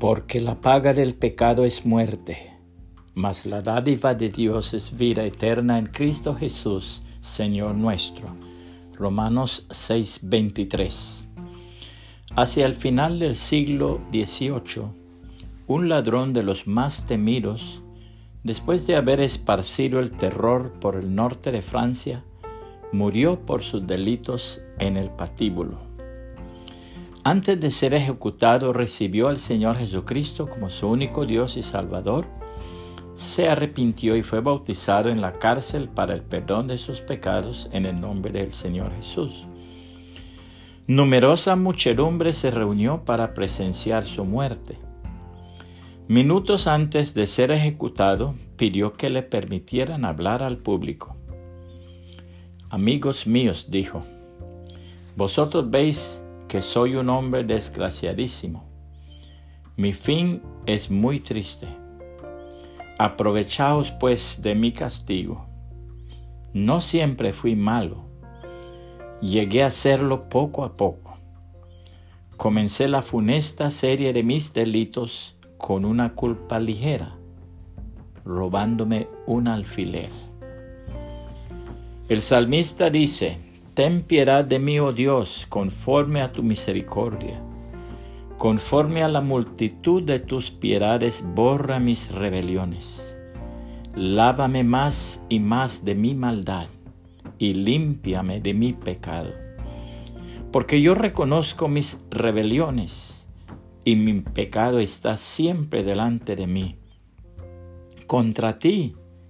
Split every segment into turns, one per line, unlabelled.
Porque la paga del pecado es muerte, mas la dádiva de Dios es vida eterna en Cristo Jesús, Señor nuestro. Romanos 6:23. Hacia el final del siglo XVIII, un ladrón de los más temidos, después de haber esparcido el terror por el norte de Francia, murió por sus delitos en el patíbulo. Antes de ser ejecutado recibió al Señor Jesucristo como su único Dios y Salvador, se arrepintió y fue bautizado en la cárcel para el perdón de sus pecados en el nombre del Señor Jesús. Numerosa muchedumbre se reunió para presenciar su muerte. Minutos antes de ser ejecutado, pidió que le permitieran hablar al público. Amigos míos, dijo, vosotros veis que soy un hombre desgraciadísimo. Mi fin es muy triste. Aprovechaos pues de mi castigo. No siempre fui malo. Llegué a serlo poco a poco. Comencé la funesta serie de mis delitos con una culpa ligera, robándome un alfiler. El salmista dice, Ten piedad de mí, oh Dios, conforme a tu misericordia. Conforme a la multitud de tus piedades, borra mis rebeliones. Lávame más y más de mi maldad, y límpiame de mi pecado. Porque yo reconozco mis rebeliones, y mi pecado está siempre delante de mí. Contra ti,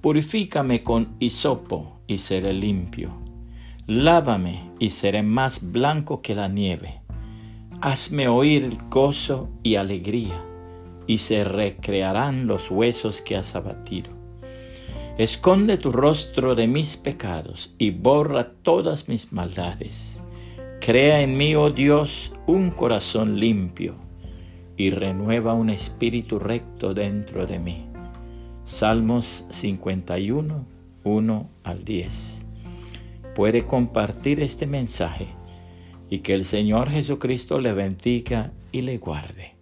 Purifícame con hisopo y seré limpio. Lávame y seré más blanco que la nieve. Hazme oír gozo y alegría, y se recrearán los huesos que has abatido. Esconde tu rostro de mis pecados y borra todas mis maldades. Crea en mí, oh Dios, un corazón limpio y renueva un espíritu recto dentro de mí. Salmos 51, 1 al 10. Puede compartir este mensaje y que el Señor Jesucristo le bendiga y le guarde.